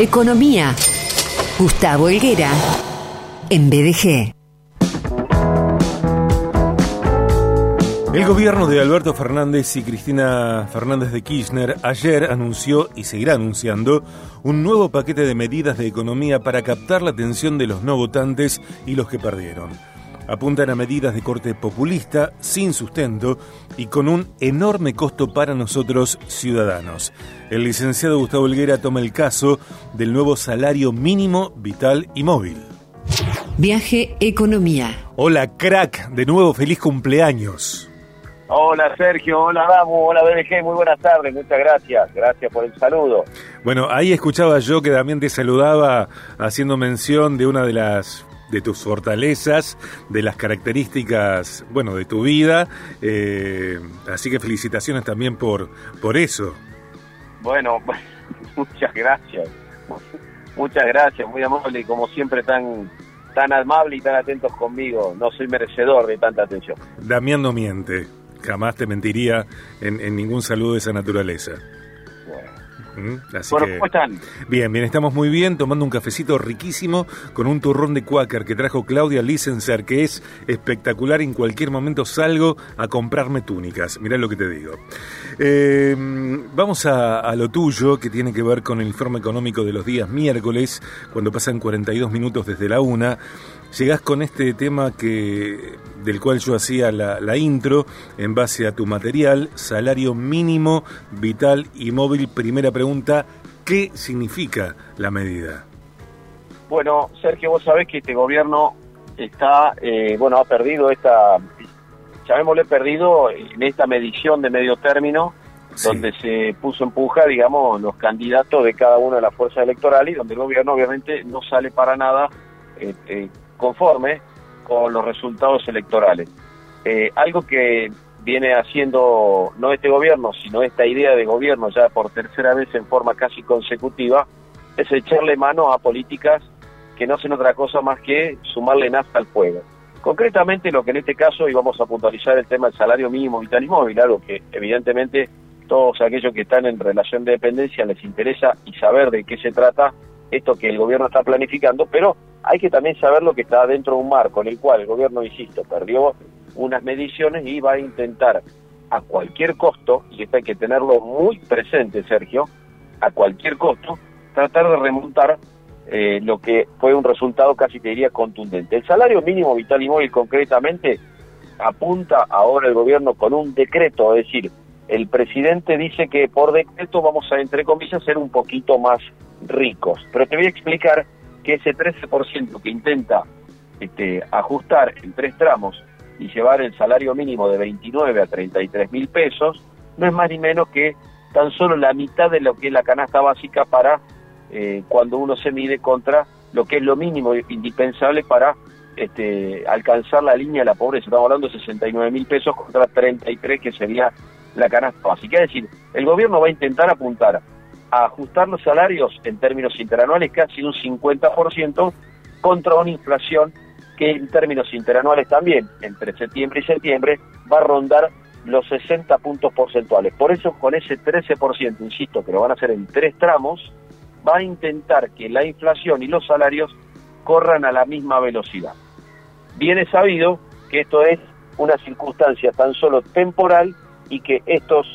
Economía. Gustavo Helguera. En BDG. El gobierno de Alberto Fernández y Cristina Fernández de Kirchner ayer anunció y seguirá anunciando un nuevo paquete de medidas de economía para captar la atención de los no votantes y los que perdieron. Apuntan a medidas de corte populista, sin sustento y con un enorme costo para nosotros ciudadanos. El licenciado Gustavo Helguera toma el caso del nuevo salario mínimo vital y móvil. Viaje Economía. Hola crack, de nuevo feliz cumpleaños. Hola Sergio, hola Damu, hola BDG, muy buenas tardes, muchas gracias, gracias por el saludo. Bueno, ahí escuchaba yo que también te saludaba haciendo mención de una de las de tus fortalezas, de las características, bueno, de tu vida, eh, así que felicitaciones también por, por eso. Bueno, muchas gracias, muchas gracias, muy amable y como siempre tan tan amable y tan atentos conmigo, no soy merecedor de tanta atención. Damián no miente jamás te mentiría en, ningún saludo de esa naturaleza. ¿Mm? bueno, ¿cómo están? Bien, bien, estamos muy bien, tomando un cafecito riquísimo con un turrón de Quaker que trajo Claudia Licenser, que es espectacular. En cualquier momento salgo a comprarme túnicas. Mirá lo que te digo. Eh, vamos a, a, lo tuyo, que tiene que ver con el informe económico de los días miércoles, cuando pasan 42 minutos desde la una llegás con este tema que del cual yo hacía la, intro en base a tu material, salario mínimo, vital y móvil. Primera pregunta, ¿qué significa la medida? Bueno, Sergio, vos sabés que este gobierno está, eh, bueno, ha perdido esta, llamémosle perdido en esta medición de medio término, donde se puso en puja, digamos, los candidatos de cada una de las fuerzas electorales y donde el gobierno obviamente no sale para nada eh, eh, conforme con los resultados electorales. Eh, algo que viene haciendo no este gobierno, sino esta idea de gobierno ya por tercera vez en forma casi consecutiva, es echarle mano a políticas que no hacen otra cosa más que sumarle nafta al fuego. Concretamente lo que en este caso, y vamos a puntualizar el tema del salario mínimo vital y móvil, algo que evidentemente todos aquellos que están en relación de dependencia les interesa y saber de qué se trata esto que el gobierno está planificando, pero hay que también saber lo que está dentro de un marco en el cual el gobierno, insisto, perdió unas mediciones y va a intentar a cualquier costo, y esto hay que tenerlo muy presente, Sergio, a cualquier costo, tratar de remontar eh, lo que fue un resultado casi te diría contundente. El salario mínimo vital y móvil concretamente apunta ahora el gobierno con un decreto, es decir, el presidente dice que por decreto vamos a, entre comillas, ser un poquito más ricos. Pero te voy a explicar que ese 13% que intenta este, ajustar en tres tramos y llevar el salario mínimo de 29 a 33 mil pesos, no es más ni menos que tan solo la mitad de lo que es la canasta básica para eh, cuando uno se mide contra lo que es lo mínimo indispensable para este, alcanzar la línea de la pobreza. Estamos hablando de 69 mil pesos contra 33 que sería la canasta básica. Es decir, el gobierno va a intentar apuntar a ajustar los salarios en términos interanuales casi un 50% contra una inflación que en términos interanuales también, entre septiembre y septiembre, va a rondar los 60 puntos porcentuales. Por eso con ese 13%, insisto, que lo van a hacer en tres tramos, va a intentar que la inflación y los salarios corran a la misma velocidad. Bien es sabido que esto es una circunstancia tan solo temporal y que estos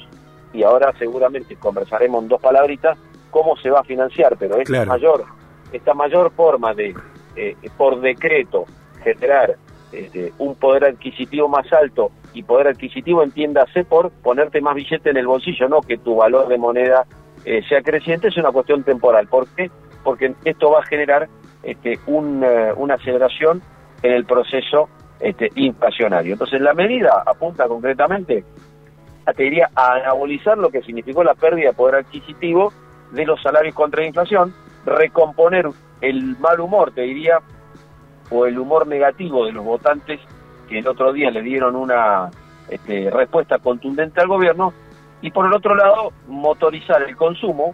y ahora seguramente conversaremos en dos palabritas cómo se va a financiar, pero esta mayor, esta mayor forma de, eh, por decreto, generar este, un poder adquisitivo más alto y poder adquisitivo entiéndase por ponerte más billete en el bolsillo, no que tu valor de moneda eh, sea creciente, es una cuestión temporal. ¿Por qué? Porque esto va a generar este, una aceleración en el proceso este, inflacionario. Entonces la medida apunta concretamente te diría, a anabolizar lo que significó la pérdida de poder adquisitivo de los salarios contra la inflación, recomponer el mal humor, te diría, o el humor negativo de los votantes que el otro día le dieron una este, respuesta contundente al gobierno, y por el otro lado, motorizar el consumo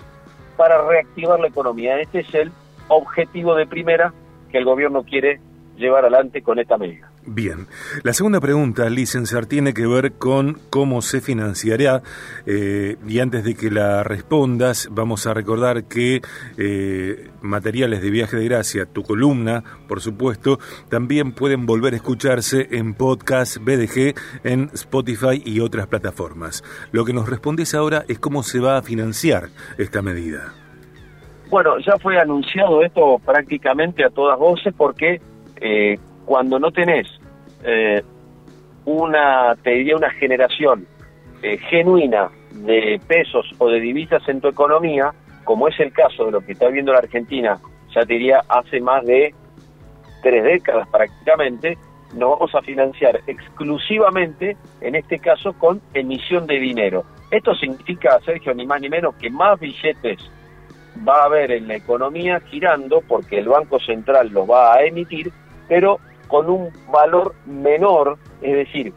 para reactivar la economía. Este es el objetivo de primera que el gobierno quiere llevar adelante con esta medida. Bien, la segunda pregunta, licenciar, tiene que ver con cómo se financiará eh, y antes de que la respondas vamos a recordar que eh, materiales de viaje de gracia, tu columna, por supuesto, también pueden volver a escucharse en podcast BDG, en Spotify y otras plataformas. Lo que nos respondes ahora es cómo se va a financiar esta medida. Bueno, ya fue anunciado esto prácticamente a todas voces porque eh, cuando no tenés eh, una, te diría una generación eh, genuina de pesos o de divisas en tu economía, como es el caso de lo que está viendo la Argentina, ya te diría hace más de tres décadas prácticamente, nos vamos a financiar exclusivamente, en este caso, con emisión de dinero. Esto significa, Sergio, ni más ni menos que más billetes va a haber en la economía girando porque el Banco Central los va a emitir, pero con un valor menor, es decir,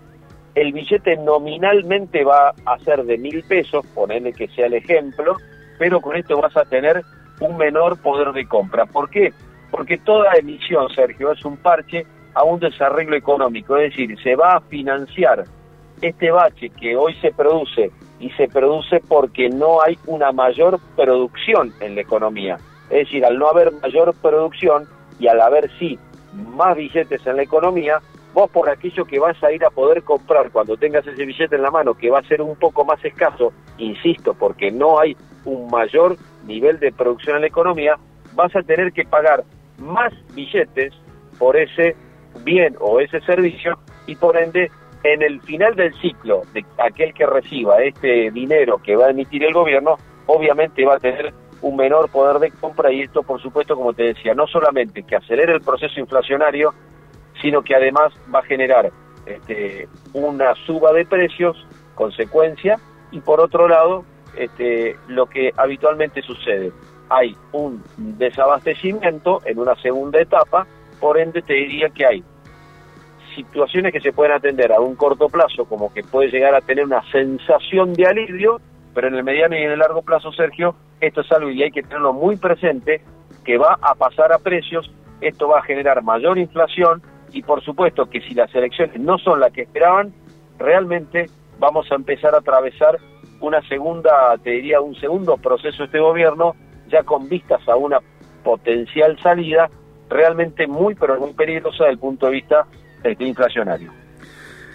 el billete nominalmente va a ser de mil pesos, ponele que sea el ejemplo, pero con esto vas a tener un menor poder de compra. ¿Por qué? Porque toda emisión, Sergio, es un parche a un desarreglo económico, es decir, se va a financiar este bache que hoy se produce y se produce porque no hay una mayor producción en la economía. Es decir, al no haber mayor producción y al haber sí más billetes en la economía, vos por aquello que vas a ir a poder comprar cuando tengas ese billete en la mano, que va a ser un poco más escaso, insisto, porque no hay un mayor nivel de producción en la economía, vas a tener que pagar más billetes por ese bien o ese servicio y por ende en el final del ciclo de aquel que reciba este dinero que va a emitir el gobierno, obviamente va a tener un menor poder de compra y esto, por supuesto, como te decía, no solamente que acelere el proceso inflacionario, sino que además va a generar este, una suba de precios, consecuencia, y por otro lado, este, lo que habitualmente sucede, hay un desabastecimiento en una segunda etapa, por ende te diría que hay situaciones que se pueden atender a un corto plazo, como que puede llegar a tener una sensación de alivio, pero en el mediano y en el largo plazo, Sergio, esto es algo y hay que tenerlo muy presente, que va a pasar a precios, esto va a generar mayor inflación y por supuesto que si las elecciones no son las que esperaban, realmente vamos a empezar a atravesar una segunda, te diría, un segundo proceso este gobierno, ya con vistas a una potencial salida realmente muy, pero muy peligrosa desde el punto de vista este, inflacionario.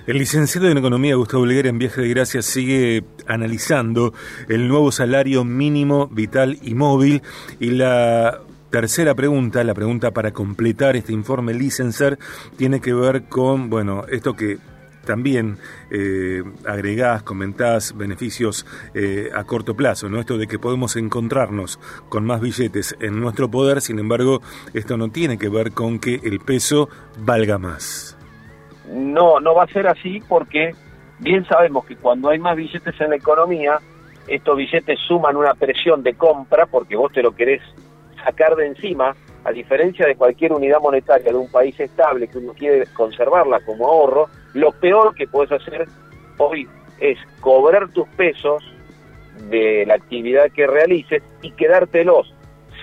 El licenciado en Economía Gustavo Leguera en Viaje de Gracia sigue analizando el nuevo salario mínimo vital y móvil y la tercera pregunta, la pregunta para completar este informe licenciar, tiene que ver con, bueno, esto que también eh, agregás, comentás beneficios eh, a corto plazo, ¿no? Esto de que podemos encontrarnos con más billetes en nuestro poder, sin embargo, esto no tiene que ver con que el peso valga más no, no va a ser así porque bien sabemos que cuando hay más billetes en la economía, estos billetes suman una presión de compra porque vos te lo querés sacar de encima, a diferencia de cualquier unidad monetaria de un país estable que uno quiere conservarla como ahorro, lo peor que puedes hacer hoy es cobrar tus pesos de la actividad que realices y quedártelos.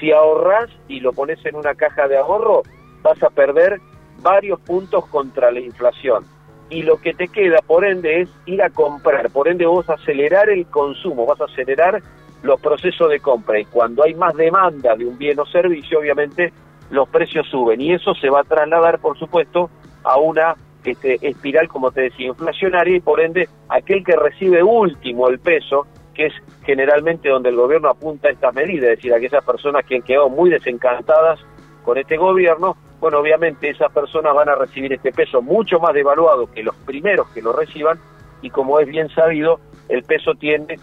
Si ahorras y lo pones en una caja de ahorro, vas a perder varios puntos contra la inflación. Y lo que te queda, por ende, es ir a comprar. Por ende, vos acelerar el consumo, vas a acelerar los procesos de compra. Y cuando hay más demanda de un bien o servicio, obviamente los precios suben. Y eso se va a trasladar, por supuesto, a una este, espiral, como te decía, inflacionaria. Y por ende, aquel que recibe último el peso, que es generalmente donde el gobierno apunta estas medidas, es decir, aquellas personas que han quedado muy desencantadas con este gobierno, bueno, obviamente esas personas van a recibir este peso mucho más devaluado que los primeros que lo reciban y como es bien sabido, el peso tiene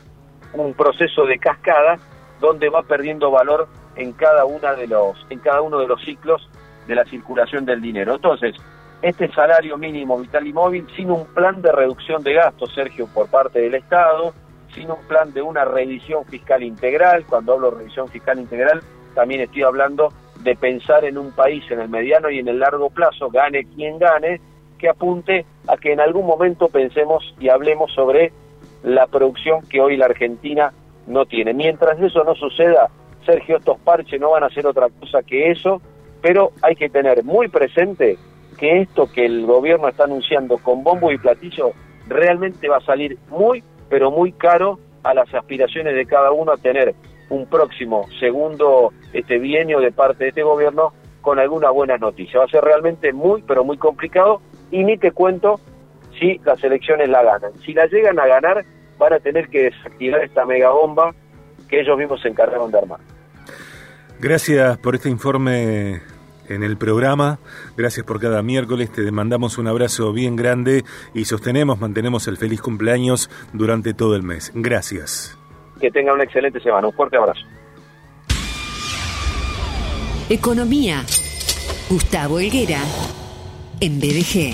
un proceso de cascada donde va perdiendo valor en cada una de los en cada uno de los ciclos de la circulación del dinero. Entonces, este salario mínimo vital y móvil sin un plan de reducción de gastos, Sergio, por parte del Estado, sin un plan de una revisión fiscal integral, cuando hablo de revisión fiscal integral, también estoy hablando de pensar en un país en el mediano y en el largo plazo, gane quien gane, que apunte a que en algún momento pensemos y hablemos sobre la producción que hoy la Argentina no tiene. Mientras eso no suceda, Sergio, estos parches no van a ser otra cosa que eso, pero hay que tener muy presente que esto que el gobierno está anunciando con bombo y platillo realmente va a salir muy, pero muy caro a las aspiraciones de cada uno a tener un próximo segundo este bienio de parte de este gobierno con algunas buenas noticias. Va a ser realmente muy, pero muy complicado y ni te cuento si las elecciones la ganan. Si la llegan a ganar, van a tener que desactivar esta mega bomba que ellos mismos se encargaron de armar. Gracias por este informe en el programa. Gracias por cada miércoles. Te mandamos un abrazo bien grande y sostenemos, mantenemos el feliz cumpleaños durante todo el mes. Gracias. Que tengan una excelente semana. Un fuerte abrazo. Economía. Gustavo Helguera. En BDG.